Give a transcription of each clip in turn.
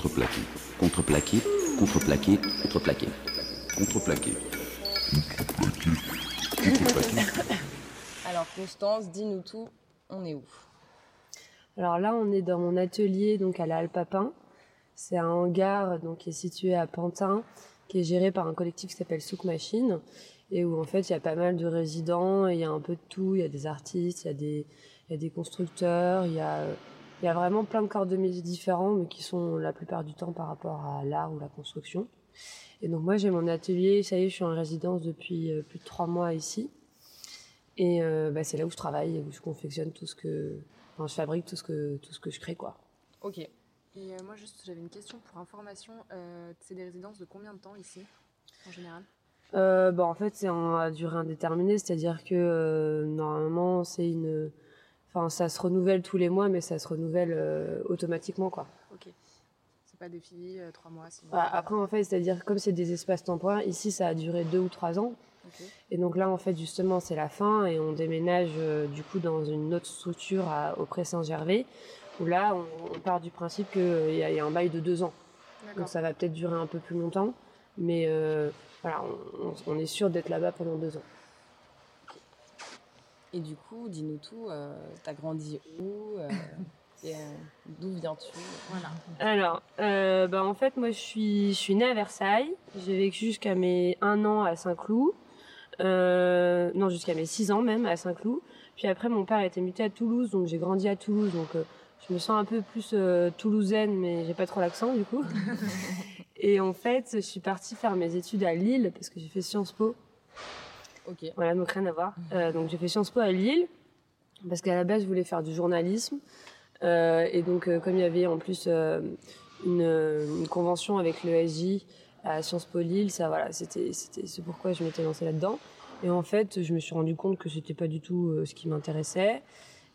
contreplaqué, contreplaqué, contreplaqué, contreplaqué, contreplaqué, contreplaqué, contreplaqué. Alors Constance, dis-nous tout, on est où? Alors là, on est dans mon atelier, donc à la Halle Papin. C'est un hangar donc, qui est situé à Pantin, qui est géré par un collectif qui s'appelle Souk Machine, et où en fait il y a pas mal de résidents, et il y a un peu de tout, il y a des artistes, il y a des, il y a des constructeurs, il y a, il y a vraiment plein de corps de métiers différents, mais qui sont la plupart du temps par rapport à l'art ou la construction. Et donc moi j'ai mon atelier, ça y est, je suis en résidence depuis euh, plus de trois mois ici. Et euh, bah, c'est là où je travaille, où je confectionne tout ce que, enfin, je fabrique tout ce que tout ce que je crée quoi. Ok. Et euh, moi, juste, j'avais une question pour information. Euh, c'est des résidences de combien de temps ici, en général? Bah, en fait, c'est à durée indéterminée, c'est-à-dire que normalement, c'est une. Enfin, ça se renouvelle tous les mois, mais ça se renouvelle euh, automatiquement, quoi. Ok. C'est pas défini, euh, trois mois, six mois Bah, après, en fait, c'est-à-dire comme c'est des espaces temporaires, ici, ça a duré deux ou trois ans. Et donc là, en fait, justement, c'est la fin et on déménage euh, du coup dans une autre structure à, au Pré Saint-Gervais, où là, on, on part du principe qu'il y, a- il y a un bail de deux ans. Donc ça va peut-être durer un peu plus longtemps, mais voilà, on, on- on est sûr d'être là-bas pendant deux ans. Et du coup, dis-nous tout, euh, t'as grandi où euh, euh, D'où viens-tu? Voilà. Alors, euh, bah, en fait, moi, je suis, je suis née à Versailles. J'ai vécu jusqu'à mes un an à Saint-Cloud. Euh, non, jusqu'à mes six ans même à Saint-Cloud. Puis après, mon père a été muté à Toulouse, donc j'ai grandi à Toulouse. Donc, euh, je me sens un peu plus euh, toulousaine, mais j'ai pas trop l'accent du coup. Et en fait, je suis partie faire mes études à Lille parce que j'ai fait Sciences Po. Ok. Voilà, donc rien à voir. Euh, donc j'ai fait Sciences Po à Lille parce qu'à la base je voulais faire du journalisme Euh, et donc euh, comme il y avait en plus une, une convention avec l'ESJ à Sciences Po Lille, ça voilà, c'était c'est pourquoi je m'étais lancée là-dedans. Et en fait, je me suis rendu compte que c'était pas du tout ce qui m'intéressait.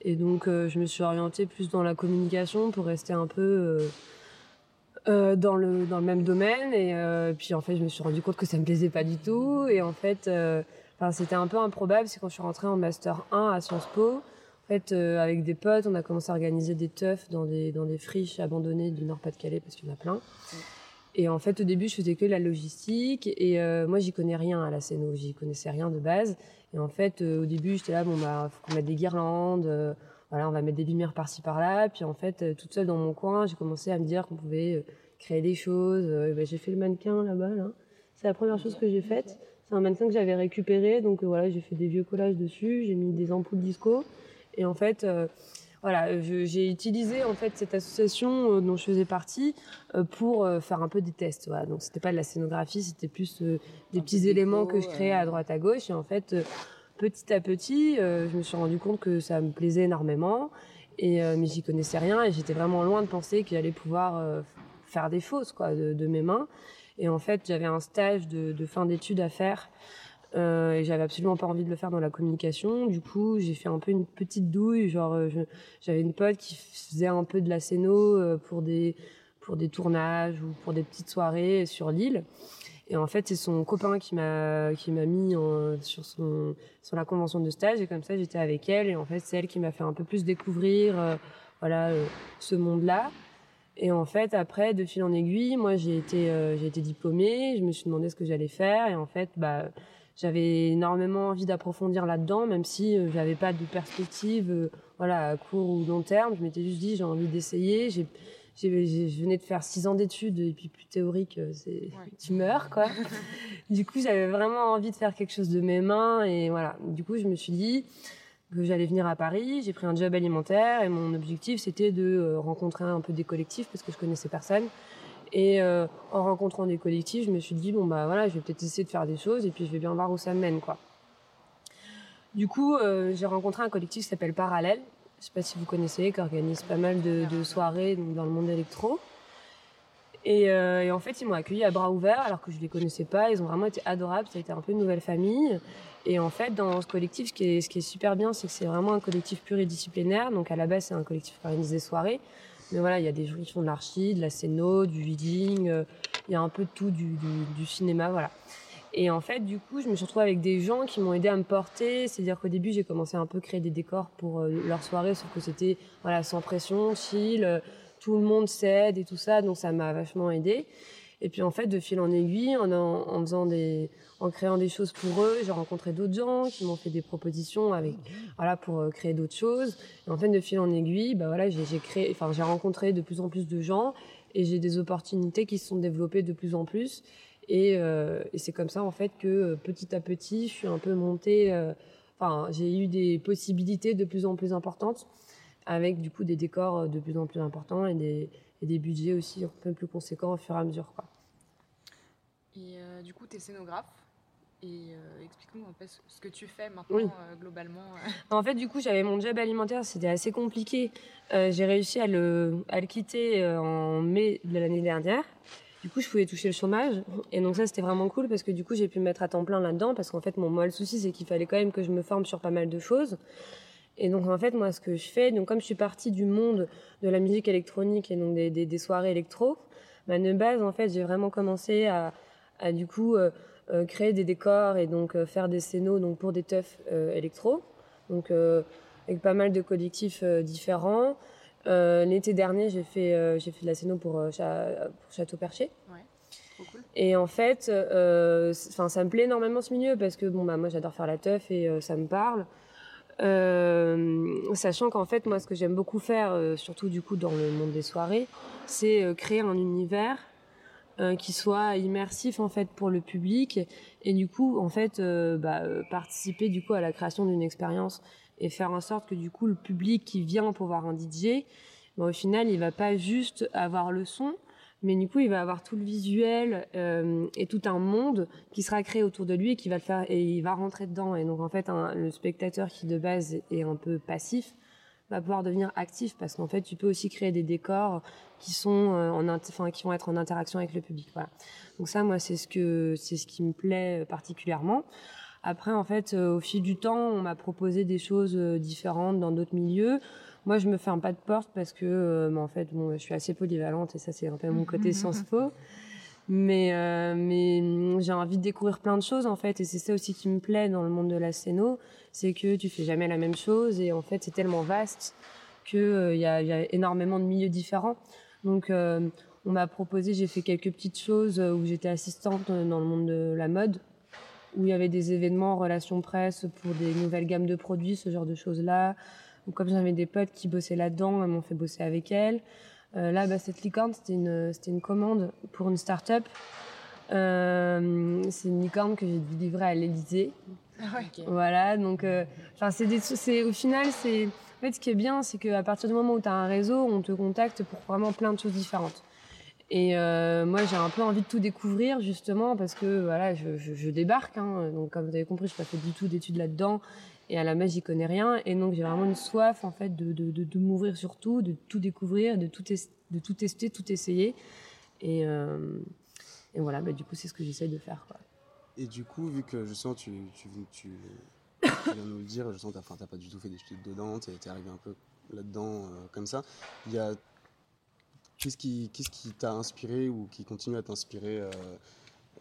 Et donc je me suis orientée plus dans la communication pour rester un peu euh, dans le dans le même domaine et euh, puis en fait je me suis rendu compte que ça me plaisait pas du tout et en fait euh, enfin c'était un peu improbable c'est quand je suis rentrée en master 1 à Sciences Po en fait euh, avec des potes on a commencé à organiser des teufs dans des dans des friches abandonnées du Nord-Pas-de-Calais parce qu'il y en a plein et en fait au début je faisais que la logistique et euh, moi j'y connais rien à la scéno j'y connaissais rien de base et en fait euh, au début j'étais là bon bah faut qu'on mette des guirlandes voilà, on va mettre des lumières par-ci par-là. Puis en fait, toute seule dans mon coin, j'ai commencé à me dire qu'on pouvait créer des choses. Ben, j'ai fait le mannequin là-bas. Là. C'est la première chose que j'ai faite. C'est un mannequin que j'avais récupéré. Donc euh, voilà, j'ai fait des vieux collages dessus. J'ai mis des ampoules disco. Et en fait, euh, voilà, j'ai utilisé en fait cette association euh, dont je faisais partie pour faire un peu des tests. Voilà. Donc c'était pas de la scénographie, c'était plus des Un petits déco, éléments que je créais à droite à gauche. Et en fait, petit à petit, je me suis rendu compte que ça me plaisait énormément. Et mais j'y connaissais rien et j'étais vraiment loin de penser qu'il allait pouvoir faire des fausses quoi de, mes mains. Et en fait, j'avais un stage de, fin d'études à faire. Euh, et j'avais absolument pas envie de le faire dans la communication. Du coup, j'ai fait un peu une petite douille. Genre, euh, j'avais une pote qui faisait un peu de la scéno euh, pour des pour des tournages ou pour des petites soirées sur l'île. Et en fait, c'est son copain qui m'a qui m'a mis sur son sur la convention de stage et comme ça, j'étais avec elle et en fait, c'est elle qui m'a fait un peu plus découvrir voilà ce monde-là. Et en fait, après, de fil en aiguille, moi, j'ai été euh, j'ai été diplômée, je me suis demandé ce que j'allais faire et en fait, bah j'avais énormément envie d'approfondir là-dedans, même si euh, j'avais pas de perspective, euh, voilà, à court ou long terme. Je m'étais juste dit, j'ai envie d'essayer. J'ai, j'ai, j'ai- je venais de faire six ans d'études et puis plus théorique, euh, c'est, tu meurs, quoi. du coup, j'avais vraiment envie de faire quelque chose de mes mains et voilà. Du coup, je me suis dit que j'allais venir à Paris. J'ai pris un job alimentaire et mon objectif, c'était de euh, rencontrer un peu des collectifs parce que je connaissais personne. Et euh, en rencontrant des collectifs, je me suis dit bon bah voilà, je vais peut-être essayer de faire des choses et puis je vais bien voir où ça mène quoi. Du coup, euh, j'ai rencontré un collectif qui s'appelle Parallèle. Je sais pas si vous connaissez, qui organise pas mal de, de soirées donc, dans le monde électro. Et, euh, et en fait, ils m'ont accueilli à bras ouverts alors que je les connaissais pas. Ils ont vraiment été adorables. Ça a été un peu une nouvelle famille. Et en fait, dans ce collectif, ce qui est, super bien, c'est que c'est vraiment un collectif pluridisciplinaire. Donc à la base, c'est un collectif qui organise des soirées. Mais voilà, il y a des gens qui font de l'archi, de la scéno, du reading. euh, Il y a un peu de tout, du, cinéma, voilà. Et en fait, du coup, je me suis retrouvée avec des gens qui m'ont aidé à me porter. C'est-à-dire qu'au début, j'ai commencé un peu à créer des décors pour euh, leur soirée, sauf que c'était voilà sans pression, chill. Tout le monde s'aide et tout ça, donc ça m'a vachement aidé. Et puis en fait, de fil en aiguille, en, faisant des, en créant des choses pour eux, j'ai rencontré d'autres gens qui m'ont fait des propositions avec, voilà, pour euh, créer d'autres choses. Et en fait, de fil en aiguille, bah voilà, j'ai créé, enfin, j'ai rencontré de plus en plus de gens et j'ai des opportunités qui se sont développées de plus en plus. Et, euh, c'est comme ça en fait que euh, petit à petit, je suis un peu montée. J'ai eu des possibilités de plus en plus importantes, avec du coup des décors de plus en plus importants et des, et des budgets aussi un peu plus conséquents au fur et à mesure. Quoi. Et euh, du coup, tu es scénographe. Et euh, explique-nous un peu ce que tu fais maintenant, euh, globalement. En fait, du coup, j'avais mon job alimentaire, c'était assez compliqué. j'ai réussi à le, à le quitter en mai de l'année dernière. Du coup, je pouvais toucher le chômage. Et donc ça, c'était vraiment cool parce que du coup, j'ai pu me mettre à temps plein là-dedans. Parce qu'en fait, mon moi, le souci, c'est qu'il fallait quand même que je me forme sur pas mal de choses. Et donc, en fait, moi, ce que je fais, donc comme je suis partie du monde de la musique électronique et donc des, des, des soirées électro, bah, de base, en fait, j'ai vraiment commencé à, à du coup, euh, euh, créer des décors et donc euh, faire des scénos donc, pour des teufs électro. Donc, avec pas mal de collectifs différents. L'été dernier, j'ai fait, j'ai fait de la scéno pour, pour Château Perché. Ouais, cool. Et en fait, enfin, ça me plaît énormément ce milieu parce que bon, bah, moi, j'adore faire la teuf et ça me parle. Sachant qu'en fait, moi, ce que j'aime beaucoup faire, surtout du coup dans le monde des soirées, c'est créer un univers qui soit immersif en fait pour le public et du coup en fait bah, participer du coup à la création d'une expérience et faire en sorte que du coup le public qui vient pour voir un DJ, ben, au final il va pas juste avoir le son, mais du coup il va avoir tout le visuel euh, et tout un monde qui sera créé autour de lui et qui va le faire et il va rentrer dedans. Et donc en fait le spectateur qui de base est un peu passif va pouvoir devenir actif parce qu'en fait tu peux aussi créer des décors qui sont euh, en enfin qui vont être en interaction avec le public voilà. Donc ça moi c'est ce que c'est ce qui me plaît euh, particulièrement. Après, en fait, euh, au fil du temps, on m'a proposé des choses différentes dans d'autres milieux. Moi, je me ferme pas de porte parce que, euh, en fait, bon, je suis assez polyvalente et ça, c'est un peu mon côté Sciences Po. Mais, euh, mais mm, j'ai envie de découvrir plein de choses, en fait. Et c'est ça aussi qui me plaît dans le monde de la scéno. C'est que tu fais jamais la même chose et en fait, c'est tellement vaste qu'il euh, y, a, y a énormément de milieux différents. Donc, euh, on m'a proposé, j'ai fait quelques petites choses où j'étais assistante dans le monde de la mode où il y avait des événements en relation presse pour des nouvelles gammes de produits, ce genre de choses-là. Donc, comme j'avais des potes qui bossaient là-dedans, elles m'ont fait bosser avec elles. Euh, là, bah, cette licorne, c'était une, c'était une commande pour une start-up. Euh, c'est une licorne que j'ai dû livrer à l'Elysée. Ah ouais. Voilà, donc, euh, enfin, c'est des, c'est, au final, c'est, en fait, ce qui est bien, c'est qu'à partir du moment où tu as un réseau, on te contacte pour vraiment plein de choses différentes. Et euh, moi, j'ai un peu envie de tout découvrir, justement, parce que voilà, je, je, je débarque. Hein, donc, comme vous avez compris, je n'ai pas fait du tout d'études là-dedans. Et à la base, j'y connais rien. Et donc, j'ai vraiment une soif, en fait, de, de, de, m'ouvrir sur tout, de tout découvrir, de tout, de tout tester, tout essayer. Et, euh, et voilà, bah, du coup, c'est ce que j'essaye de faire. Et du coup, vu que justement tu, tu, tu, tu viens nous le dire, je sens t'as pas du tout fait d'études dedans, t'es es arrivé un peu là-dedans euh, comme ça. Il y a qu'est-ce qui qu'est-ce qui t'a inspiré ou qui continue à t'inspirer euh,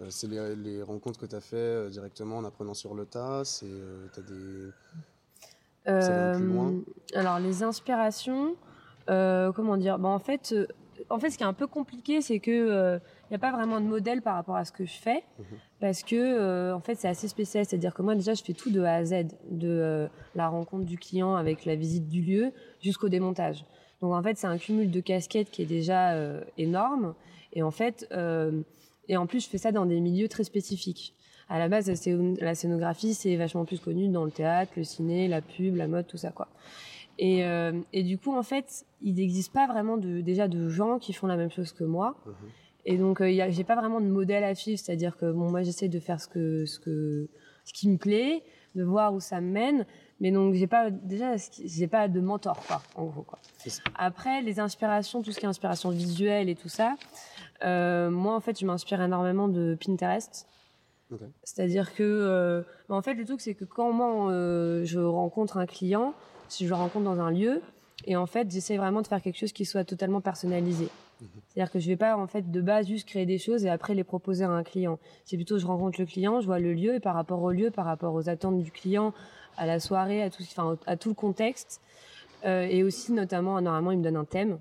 euh, C'est les, les rencontres que t'as fait euh, directement en apprenant sur le tas. C'est euh, t'as des Ça plus loin? Alors, les inspirations, euh, comment dire? Bah, en, fait, euh, en fait, ce qui est un peu compliqué, c'est que il n'y a pas vraiment de modèle par rapport à ce que je fais. Mhm. Parce que, euh, en fait, c'est assez spécial. C'est-à-dire que moi, déjà, je fais tout de A à Z, de euh, la rencontre du client avec la visite du lieu jusqu'au démontage. Donc, en fait, c'est un cumul de casquettes qui est déjà euh, énorme. Et en fait, euh, et en plus, je fais ça dans des milieux très spécifiques. À la base, la scé- la scénographie, c'est vachement plus connu dans le théâtre, le ciné, la pub, la mode, tout ça, quoi. Et, euh, et du coup, en fait, il n'existe pas vraiment de, déjà de gens qui font la même chose que moi. Mhm. Et donc, euh, j'ai pas vraiment de modèle à suivre, c'est-à-dire que bon, moi, j'essaie de faire ce que, ce que, ce qui me plaît, de voir où ça me mène. Mais donc, j'ai pas, déjà, j'ai pas de mentor, quoi, en gros, quoi. Après, les inspirations, tout ce qui est inspiration visuelle et tout ça, moi, en fait, je m'inspire énormément de Pinterest. C'est-à-dire que, euh, bah, en fait, le truc, c'est que quand moi, euh, je rencontre un client, si je le rencontre dans un lieu, et en fait, j'essaie vraiment de faire quelque chose qui soit totalement personnalisé. C'est-à-dire que je vais pas, en fait, de base, juste créer des choses et après les proposer à un client. C'est plutôt, je rencontre le client, je vois le lieu, et par rapport au lieu, par rapport aux attentes du client, à la soirée, à tout, enfin, à tout le contexte, euh, et aussi, notamment, normalement, il me donne un thème.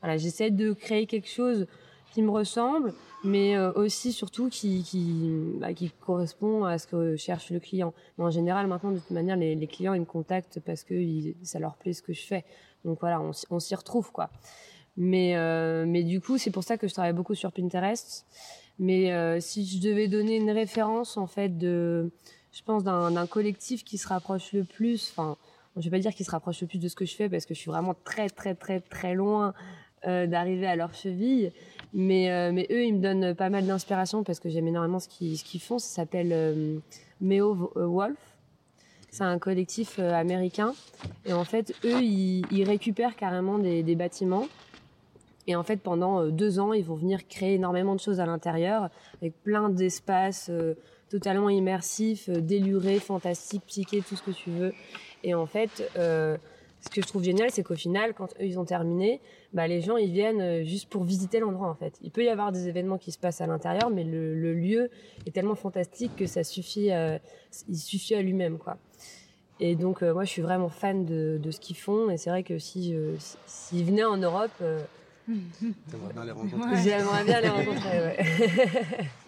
voilà, j'essaie de créer quelque chose qui me ressemble, mais euh, aussi surtout qui qui, bah, qui correspond à ce que cherche le client. Mais en général, maintenant, de toute manière, les, les clients ils me contactent parce que ils- ça leur plaît ce que je fais. Donc voilà, on, on s'y retrouve quoi. Mais euh, mais du coup, c'est pour ça que je travaille beaucoup sur Pinterest. Mais euh, si je devais donner une référence en fait de, je pense d'un collectif qui se rapproche le plus, enfin, je vais pas dire qui se rapproche le plus de ce que je fais parce que je suis vraiment très très très très loin d'arriver à leur cheville. Mais, euh, mais eux, ils me donnent pas mal d'inspiration parce que j'aime énormément ce qu'ils font. Ça s'appelle euh, Meo euh, Wolf. C'est un collectif euh, américain. Et en fait, eux, ils, récupèrent carrément des, bâtiments. Et en fait, pendant euh, deux ans, ils vont venir créer énormément de choses à l'intérieur, avec plein d'espaces euh, totalement immersifs, euh, délurés, fantastiques, psychés, tout ce que tu veux. Et en fait, euh, ce que je trouve génial, c'est qu'au final, quand eux, ils ont terminé, bah, les gens, ils viennent euh, juste pour visiter l'endroit, en fait. Il peut y avoir des événements qui se passent à l'intérieur, mais le, le lieu est tellement fantastique que ça suffit, euh, il suffit à lui-même, quoi. Et donc, euh, moi, je suis vraiment fan de, de ce qu'ils font. Et c'est vrai que si, je- si- s'ils venaient en Europe, euh, T'aimerais bien les rencontrer. Ouais. j'aimerais bien les rencontrer, ouais.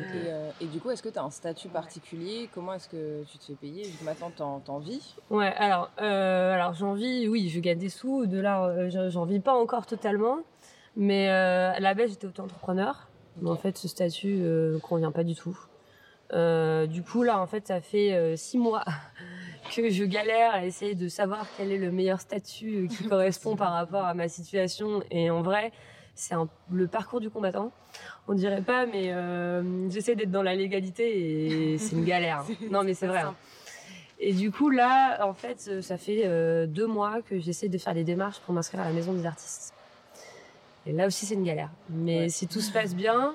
Et, euh, et du coup, est-ce que tu as un statut particulier? Comment est-ce que tu te fais payer? Maintenant, t'en, t'en vis? Ouais, alors, euh, alors j'en vis, oui, je gagne des sous. De là, euh, je- j'en vis pas encore totalement. Mais euh, à la base, j'étais auto-entrepreneur. Mais en fait, ce statut me convient pas du tout. Du coup, là, en fait, ça fait six mois que je galère à essayer de savoir quel est le meilleur statut qui correspond par rapport à ma situation. Et en vrai, c'est un- le parcours du combattant. On dirait pas, mais euh, j'essaie d'être dans la légalité et c'est une galère. Non, mais c'est vrai. hein. Et du coup, là, en fait, euh, ça fait euh, deux mois que j'essaie de faire les démarches pour m'inscrire à la maison des artistes. Et là aussi, c'est une galère. Mais Ouais. si tout se passe bien,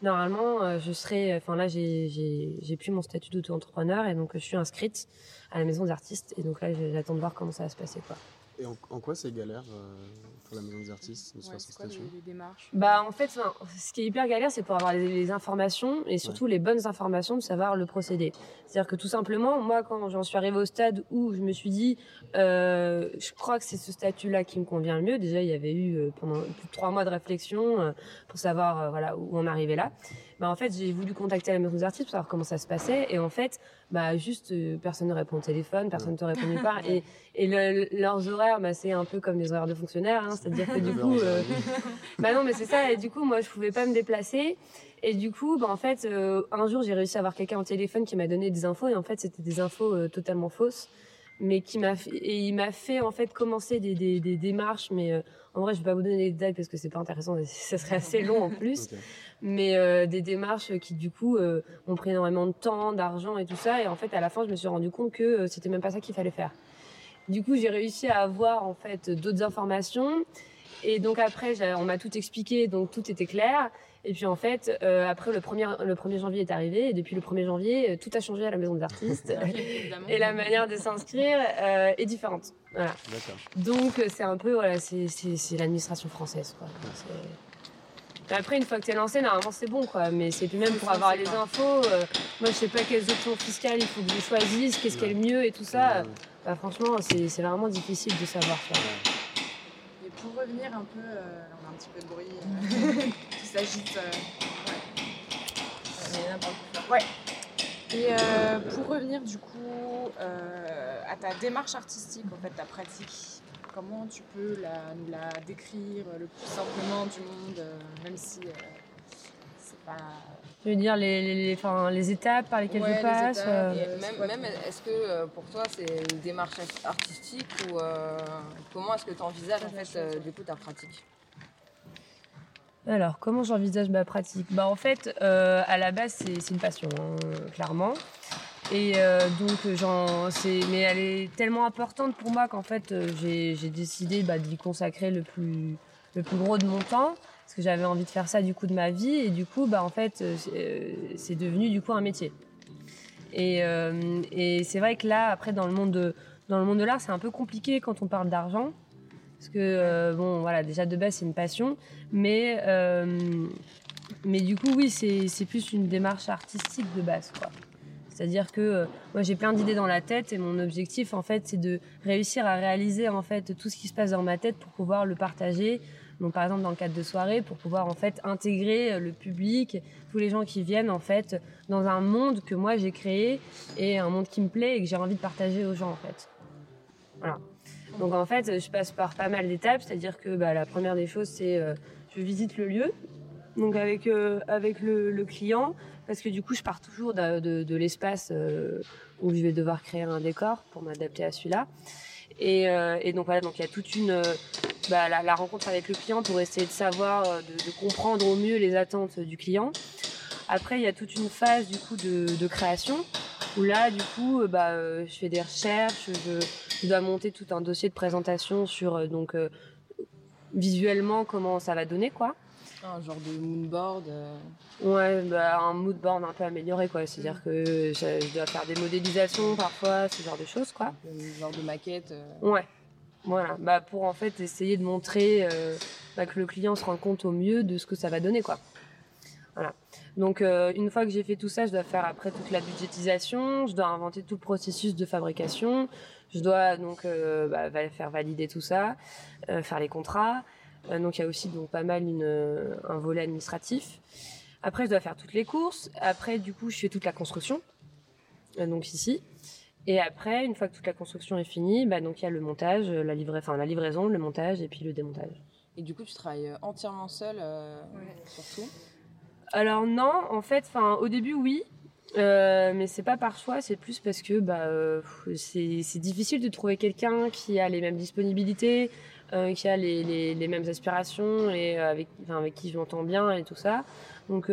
normalement, euh, je serai. Enfin, là, j'ai plus mon statut d'auto-entrepreneur et donc je suis inscrite à la maison des artistes. Et donc là, j'attends de voir comment ça va se passer, quoi. Et en, en quoi c'est galère euh, pour la maison des artistes de se Ouais, faire c'est quoi les, statut les démarches? Bah en fait, enfin, ce qui est hyper galère, c'est pour avoir les, les informations et surtout les bonnes informations de savoir le procédé. C'est-à-dire que tout simplement, moi, quand j'en suis arrivée au stade où je me suis dit, euh, je crois que c'est ce statut-là qui me convient le mieux. Déjà, il y avait eu euh, pendant plus de trois mois de réflexion euh, pour savoir euh, voilà où on arrivait là. Bah en fait, j'ai voulu contacter la maison des artistes pour savoir comment ça se passait et en fait, bah juste euh, personne ne répond au téléphone, personne ne te répond nulle part et et le- leurs horaires, bah, c'est un peu comme des horaires de fonctionnaires, hein, c'est-à-dire que du coup, euh, bah non, mais c'est ça. Et du coup, moi, je pouvais pas me déplacer. Et du coup, bah, en fait, euh, un jour, j'ai réussi à avoir quelqu'un au téléphone qui m'a donné des infos. Et en fait, c'était des infos totalement fausses. Mais qui m'a fait, et il m'a fait, en fait, commencer des, des, des démarches. Mais euh, en vrai, je vais pas vous donner les détails parce que c'est pas intéressant. et Ça serait assez long en plus. Mais euh, des démarches qui, du coup, euh, ont pris énormément de temps, d'argent et tout ça. Et en fait, à la fin, je me suis rendu compte que c'était même pas ça qu'il fallait faire. Du coup, j'ai réussi à avoir, en fait, d'autres informations. Et donc après, on m'a tout expliqué, donc tout était clair. Et puis en fait, euh, après le 1er, le 1er janvier est arrivé, et depuis le 1er janvier, euh, tout a changé à la Maison des artistes. Évidemment. et la manière de s'inscrire euh, est différente. Voilà. Donc c'est un peu, voilà, c'est, l'administration française. Quoi. Mais après, une fois que t'es lancé, normalement c'est bon, quoi. Mais c'est plus même pour avoir les infos. euh, moi, je sais pas quelles options fiscales il faut que je choisisse, qu'est-ce qui est le mieux et tout ça. Ouais, Bah, franchement, c'est, c'est vraiment difficile de savoir. quoi. Et pour revenir un peu, euh, un petit peu de bruit euh, qui s'agite. euh, ouais. Et euh, pour revenir du coup euh, à ta démarche artistique, en fait, ta pratique, comment tu peux la, nous la décrire le plus simplement du monde, euh, même si euh, c'est pas. Je veux dire, les, les, les, enfin, les étapes par lesquelles Ouais, je les passe. étapes, euh, Et Euh, c'est même, même est-ce que pour toi c'est une démarche artistique ou euh, comment est-ce que tu envisages en fait euh, du coup ta pratique? Alors, comment j'envisage ma pratique? Bah, en fait, euh, à la base, c'est une passion, hein, clairement. Et euh, donc, j'en, mais elle est tellement importante pour moi qu'en fait, euh, j'ai décidé bah, d'y consacrer le plus, le plus gros de mon temps, parce que j'avais envie de faire ça du coup de ma vie, et du coup, bah, en fait, c'est devenu du coup un métier. Et, et c'est vrai que là, après, dans le monde de, dans le monde de l'art, c'est un peu compliqué quand on parle d'argent. Parce que, euh, bon, voilà, déjà de base, c'est une passion. Mais, euh, mais du coup, oui, c'est plus une démarche artistique de base, quoi. C'est-à-dire que euh, moi j'ai plein d'idées dans la tête et mon objectif en fait c'est de réussir à réaliser en fait tout ce qui se passe dans ma tête pour pouvoir le partager. Donc par exemple dans le cadre de soirées pour pouvoir en fait intégrer le public, tous les gens qui viennent en fait dans un monde que moi j'ai créé et un monde qui me plaît et que j'ai envie de partager aux gens en fait. Voilà. Donc en fait je passe par pas mal d'étapes, c'est-à-dire que bah, la première des choses c'est euh, je visite le lieu, donc avec euh, avec le, le client parce que du coup je pars toujours de, de, de l'espace euh, où je vais devoir créer un décor pour m'adapter à celui-là. Et, euh, et donc voilà donc il y a toute une euh, bah, la, la rencontre avec le client pour essayer de savoir euh, de, de comprendre au mieux les attentes du client. Après il y a toute une phase du coup de, de création où là du coup euh, bah euh, je fais des recherches je, je dois monter tout un dossier de présentation sur euh, donc visuellement comment ça va donner quoi Un genre de moonboard. euh, Ouais, bah, un mood board un peu amélioré, quoi. C'est-à-dire que je, je dois faire des modélisations parfois, ce genre de choses, quoi. un genre de maquette. euh. Ouais. Voilà. Bah, pour en fait essayer de montrer euh, bah, que le client se rend compte au mieux de ce que ça va donner, quoi. Voilà. Donc, euh, une fois que j'ai fait tout ça, je dois faire après toute la budgétisation, je dois inventer tout le processus de fabrication, je dois donc euh, bah, faire valider tout ça, euh, faire les contrats. Euh, donc, il y a aussi donc pas mal une, un volet administratif. Après, je dois faire toutes les courses. Après, du coup, je fais toute la construction. Euh, donc ici. Et après, une fois que toute la construction est finie, bah, donc il y a le montage, la, livra- enfin, la livraison, le montage et puis le démontage. Et du coup, tu travailles entièrement seul euh, sur tout. Alors non, en fait, enfin au début oui, euh, mais c'est pas par choix, c'est plus parce que bah euh, c'est difficile de trouver quelqu'un qui a les mêmes disponibilités, euh, qui a les, les, mêmes aspirations et euh, avec avec qui je m'entends bien et tout ça. Donc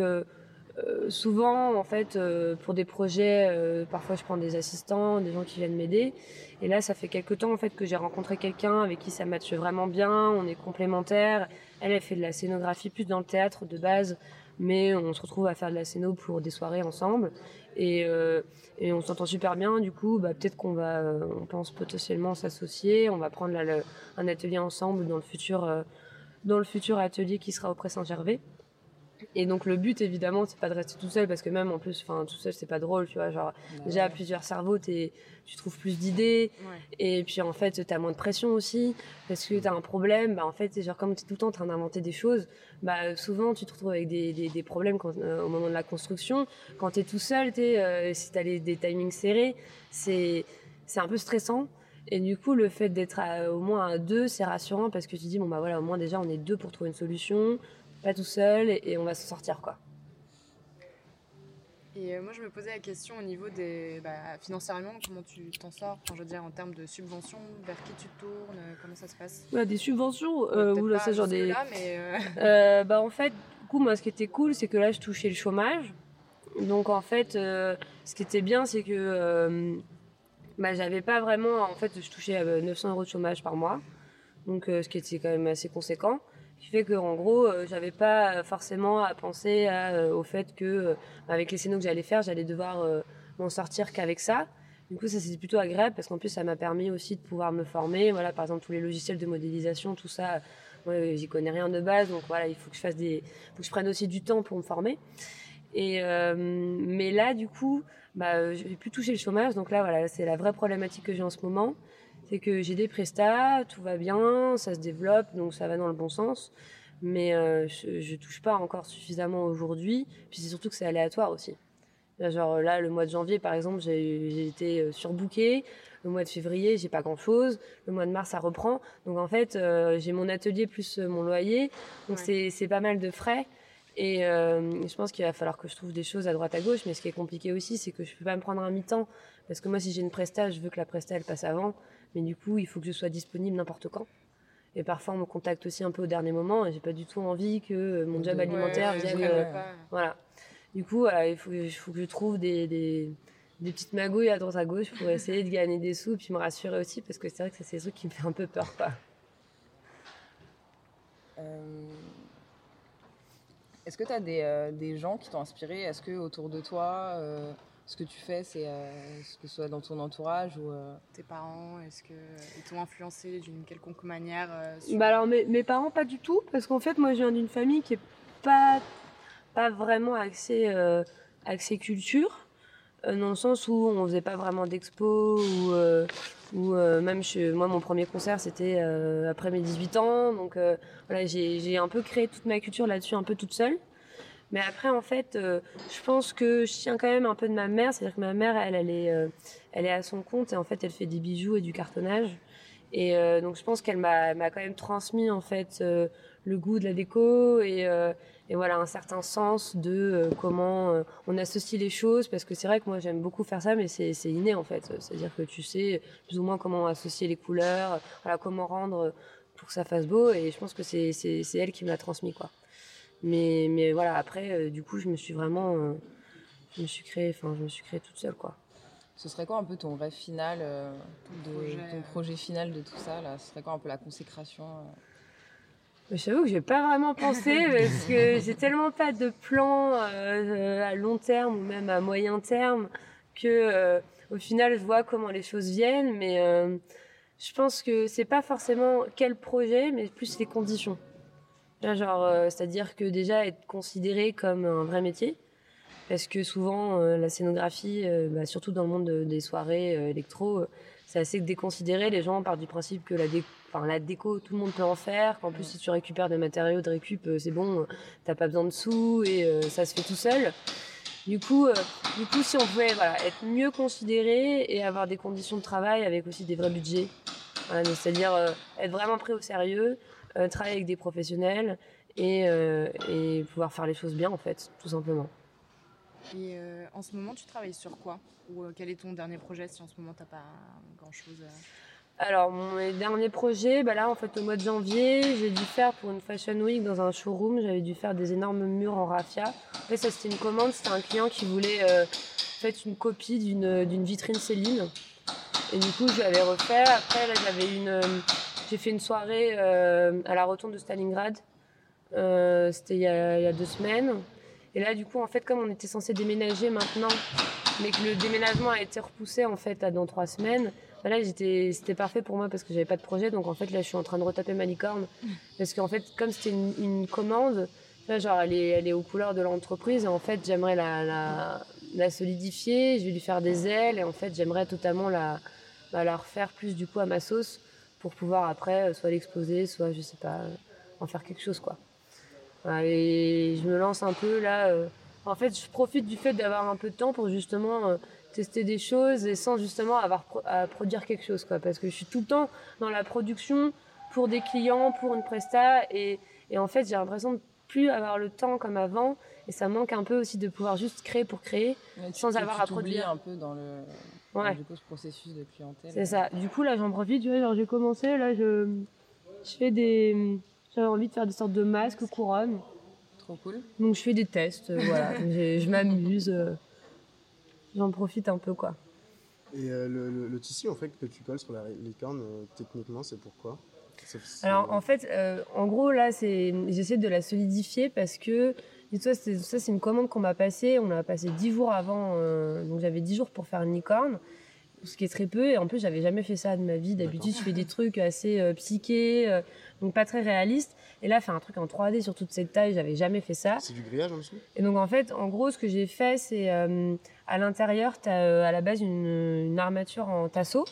souvent en fait pour des projets, parfois je prends des assistants, des gens qui viennent m'aider. Et là, ça fait quelque temps en fait que j'ai rencontré quelqu'un avec qui ça matche vraiment bien, on est complémentaires. Elle, elle fait de la scénographie plus dans le théâtre de base mais on se retrouve à faire de la scéno pour des soirées ensemble. Et, euh, et on s'entend super bien du coup bah, peut-être qu'on va on pense potentiellement s'associer on va prendre un atelier ensemble dans le futur euh, dans le futur atelier qui sera au Pré Saint-Gervais et donc le but évidemment c'est pas de rester tout seul parce que même en plus enfin tout seul c'est pas drôle tu vois genre déjà à plusieurs cerveaux t'es- tu trouves plus d'idées Ouais. et puis en fait, t'as moins de pression aussi, parce que t'as un problème, bah en fait, c'est genre comme t'es tout le temps en train d'inventer des choses, bah souvent tu te retrouves avec des, des, des problèmes quand, euh, au moment de la construction. Quand t'es tout seul, t'es, euh, si t'as les, des timings serrés, c'est, c'est un peu stressant. Et du coup, le fait d'être au moins à deux, c'est rassurant parce que tu dis, bon bah voilà, au moins déjà on est deux pour trouver une solution, pas tout seul, et, et on va s'en sortir quoi. Et euh, moi, je me posais la question au niveau des. Bah, financièrement, comment tu t'en sors? Enfin, Je veux dire, en termes de subventions, vers qui tu tournes euh, Comment ça se passe? Ouais, des subventions, euh, ou là, ça genre des. mais. euh, bah en fait, du coup, moi, ce qui était cool, c'est que là, je touchais le chômage. Donc en fait, ce qui était bien, c'est que bah, j'avais pas vraiment. En fait, je touchais euh, 900 euros de chômage par mois, donc ce qui était quand même assez conséquent. Qui fait que en gros, euh, j'avais pas forcément à penser euh, au fait que euh, avec les scénos que j'allais faire, j'allais devoir euh, m'en sortir qu'avec ça. Du coup, ça c'était plutôt agréable parce qu'en plus, ça m'a permis aussi de pouvoir me former. Voilà, par exemple, tous les logiciels de modélisation, tout ça, j'y connais rien de base, donc voilà, il faut que je fasse des, faut que je prenne aussi du temps pour me former. Et mais là, du coup, bah, je vais plus toucher le chômage, donc là, voilà, c'est la vraie problématique que j'ai en ce moment, c'est que j'ai des prestats, tout va bien, ça se développe, donc ça va dans le bon sens, mais euh, je, je touche pas encore suffisamment aujourd'hui. Puis c'est surtout que c'est aléatoire aussi. Genre là, le mois de janvier, par exemple, j'ai été euh, surbookée. Le mois de février, j'ai pas grand chose. Le mois de mars, ça reprend. Donc en fait, euh, j'ai mon atelier plus mon loyer. Donc Ouais. c'est c'est pas mal de frais. Et euh, je pense qu'il va falloir que je trouve des choses à droite à gauche. Mais ce qui est compliqué aussi, c'est que je peux pas me prendre un mi-temps. Parce que moi, si j'ai une presta, je veux que la presta, elle passe avant. Mais du coup, il faut que je sois disponible n'importe quand. Et parfois, on me contacte aussi un peu au dernier moment. Et j'ai pas du tout envie que euh, mon job Ouais, alimentaire vienne. euh, voilà. Du coup, voilà, il faut, il faut que je trouve des, des, des petites magouilles à droite à gauche pour essayer de gagner des sous, puis me rassurer aussi, parce que c'est vrai que c'est des trucs qui me fait un peu peur. Quoi. Euh, Est-ce que tu as des, euh, des gens qui t'ont inspiré? Est-ce que autour de toi, euh, ce que tu fais, c'est euh, ce que ce soit dans ton entourage ou euh, Tes parents, est-ce qu'ils t'ont influencé d'une quelconque manière euh, sur- Bah alors, mes, mes parents, pas du tout, parce qu'en fait, moi, je viens d'une famille qui est pas, pas vraiment axée, euh, axée culture. euh, dans le sens où on faisait pas vraiment d'expo ou euh, ou euh, même je- moi mon premier concert c'était euh, après mes 18 ans donc euh, voilà j'ai j'ai un peu créé toute ma culture là-dessus un peu toute seule mais après en fait euh, je pense que je tiens quand même un peu de ma mère. C'est-à-dire que ma mère elle elle est euh, elle est à son compte et en fait elle fait des bijoux et du cartonnage. Et euh, donc je pense qu'elle m'a quand même transmis en fait le goût de la déco et et voilà un certain sens de comment on associe les choses. Parce que c'est vrai que moi j'aime beaucoup faire ça mais c'est inné en fait. C'est-à-dire que tu sais plus ou moins comment associer les couleurs voilà comment rendre pour que ça fasse beau. Et je pense que c'est c'est c'est elle qui me l'a transmis quoi mais mais voilà après euh, du coup je me suis vraiment euh, je me suis créée enfin je me suis créée toute seule quoi. Ce serait quoi un peu ton rêve final, euh, Ton de, projet, ton projet final de tout ça là? Ce serait quoi un peu la consécration euh? J'avoue que j'ai pas vraiment pensé parce que j'ai tellement pas de plan euh, à long terme ou même à moyen terme que euh, au final je vois comment les choses viennent mais euh, je pense que c'est pas forcément quel projet mais plus les conditions. Là, genre euh, c'est-à-dire que déjà être considéré comme un vrai métier parce que souvent euh, la scénographie euh, bah, surtout dans le monde de- des soirées électro c'est assez déconsidéré. Les gens partent du principe que la déco enfin la déco tout le monde peut en faire. Qu'en plus si tu récupères des matériaux de récup c'est bon t'as pas besoin de sous et ça se fait tout seul. Du coup euh, du coup si on pouvait voilà être mieux considéré et avoir des conditions de travail avec aussi des vrais budgets. Voilà, c'est-à-dire euh, être vraiment pris au sérieux euh, travailler avec des professionnels et, euh, et pouvoir faire les choses bien en fait tout simplement Et euh, en ce moment, tu travailles sur quoi? Ou quel est ton dernier projet si en ce moment, t'as pas grand-chose Alors, mon dernier projet, bah là, en fait, au mois de janvier, j'ai dû faire pour une Fashion Week dans un showroom, j'avais dû faire des énormes murs en raffia. En fait, ça, c'était une commande, c'était un client qui voulait fait, une copie d'une d'une vitrine Céline. Et du coup, je l'avais refait. Après, là, j'avais une. J'ai fait une soirée euh, à la rotonde de Stalingrad. Euh, c'était il, y a- deux semaines. Et là, du coup, en fait, comme on était censé déménager maintenant, mais que le déménagement a été repoussé en fait dans trois semaines, bah là, c'était parfait pour moi parce que j'avais pas de projet. Donc en fait, là, je suis en train de retaper ma licorne parce qu'en fait, comme c'était une, commande, vois, genre elle est, elle est aux couleurs de l'entreprise et en fait, j'aimerais la solidifier. Je vais lui faire des ailes et en fait, j'aimerais totalement la, bah, la refaire plus du coup à ma sauce pour pouvoir après euh, soit l'exposer, soit je sais pas, euh, en faire quelque chose quoi. Et je me lance un peu là. euh, en fait, je profite du fait d'avoir un peu de temps pour justement tester des choses et sans justement avoir à produire quelque chose quoi parce que je suis tout le temps dans la production pour des clients pour une presta et, et en fait j'ai l'impression de plus avoir le temps comme avant et ça manque un peu aussi de pouvoir juste créer pour créer tu- Sans tu- avoir tu à produire. un peu dans le, dans, ouais du coup, ce processus de clientèle. c'est ça du coup là j'en profite tu vois genre j'ai commencé là je je fais des j'avais envie de faire des sortes de masques couronnes Trop cool. donc je fais des tests euh, voilà je m'amuse euh, j'en profite un peu quoi Et euh, le, le- le tissu en fait que tu colles sur la licorne, euh, techniquement, c'est pourquoi Alors en fait, euh, en gros là, c'est j'essaie de la solidifier parce que c'est- ça c'est une commande qu'on m'a passée. On l'a passée dix jours avant, euh, donc j'avais dix jours pour faire une licorne, ce qui est très peu. Et en plus, j'avais jamais fait ça de ma vie. D'habitude, je fais des trucs assez euh, psychés, euh, donc pas très réalistes. Et là, faire un truc en 3D sur toute cette taille, j'avais jamais fait ça. c'est du grillage en dessous Et donc en fait, en gros, ce que j'ai fait, c'est euh, à l'intérieur, tu as à la base une, une armature en tasseau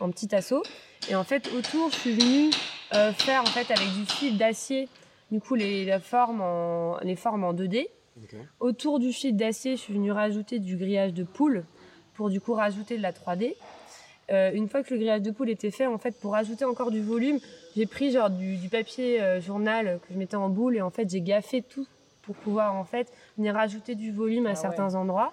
en petit tasseau. Et en fait, autour, je suis venue faire en fait avec du fil d'acier, du coup les, la forme en, les formes en 2D. Ok. Autour du fil d'acier, je suis venue rajouter du grillage de poule pour du coup rajouter de la 3D. Euh, une fois que le grillage de poule était fait, en fait, pour rajouter encore du volume, j'ai pris genre du, du papier euh, journal que je mettais en boule et en fait j'ai gaffé tout pour pouvoir en fait venir rajouter du volume à Ah certains endroits.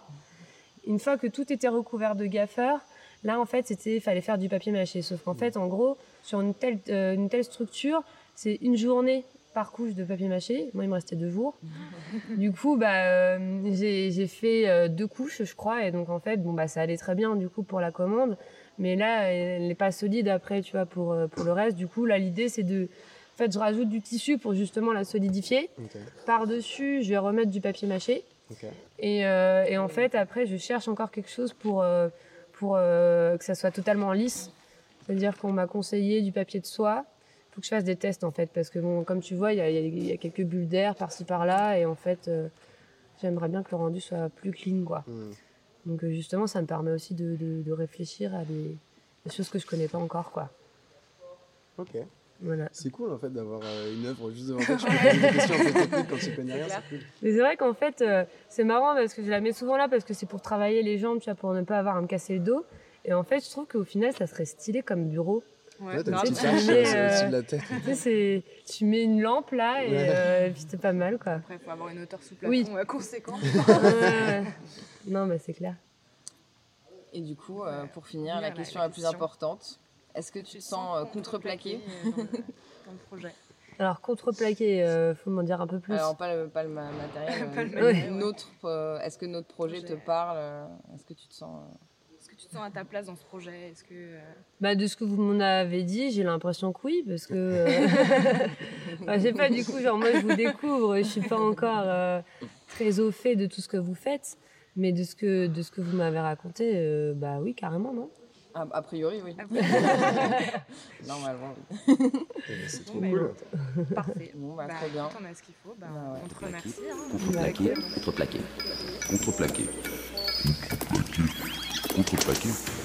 Une fois que tout était recouvert de gaffeur, là en fait c'était fallait faire du papier mâché. Sauf qu'en fait en gros sur une telle euh, une telle structure, c'est une journée par couche de papier mâché. Moi il me restait deux jours. du coup bah euh, j'ai fait euh, deux couches je crois et donc en fait bon bah ça allait très bien du coup pour la commande. Mais là, elle n'est pas solide après, tu vois, pour, euh, pour le reste. Du coup, là, l'idée, c'est de. En fait, je rajoute du tissu pour justement la solidifier. Par-dessus, je vais remettre du papier mâché. Et, euh, et en fait, après, je cherche encore quelque chose pour, pour que ça soit totalement lisse. C'est-à-dire qu'on m'a conseillé du papier de soie. Il faut que je fasse des tests, en fait. Parce que, bon, comme tu vois, il y a, il y a- il y a quelques bulles d'air par-ci par-là. Et en fait, euh, j'aimerais bien que le rendu soit plus clean, quoi. Hmm. Donc euh, justement, ça me permet aussi de, de- de réfléchir à des, des choses que je connais pas encore, quoi. Ok. Voilà. C'est cool en fait d'avoir euh, une œuvre juste devant toi. Tu peux poser des questions un peu techniques quand tu connais rien, c'est cool. Mais c'est vrai qu'en fait, euh, c'est marrant parce que je la mets souvent là parce que c'est pour travailler les jambes, tu vois, pour ne pas avoir à me casser le dos. Et en fait, je trouve qu'au final, ça serait stylé comme bureau. Ouais, t'as une grave. petite Tu mets, au-dessus de la tête. tu sais, c'est, tu mets une lampe là et Ouais. euh, puis c'est pas mal, quoi. Après, il faut avoir une hauteur sous plafond Oui. euh, conséquente. Non, bah c'est clair. Et du coup, euh, pour finir, la la- question la la plus importante. Est-ce que tu te sens euh, contreplaqué dans dans le projet? Alors, contreplaqué, euh, faut m'en dire un peu plus. Alors pas le, pas le ma- matériel, Pas le matériel, ouais. notre, euh, est-ce que notre projet te parle Est-ce que tu te sens euh, que tu te sens à ta place dans ce projet? Est-ce que euh, Bah, de ce que vous m'en avez dit, j'ai l'impression que oui, parce que. euh, bah, je sais pas, du coup, genre, moi, je vous découvre, je suis pas encore euh, très au fait de tout ce que vous faites, mais de ce que, de ce que vous m'avez raconté, euh, bah oui, carrément, non? A, a priori, oui. Après, Normalement, oui. Eh ben, C'est trop Bon, cool. parfait. Bon, bah, Bah, très bien. On a ce qu'il faut. Bah, Bah, ouais. on te remercie. hein. Contreplaqué, contreplaqué, contreplaqué, contreplaqué, contreplaqué.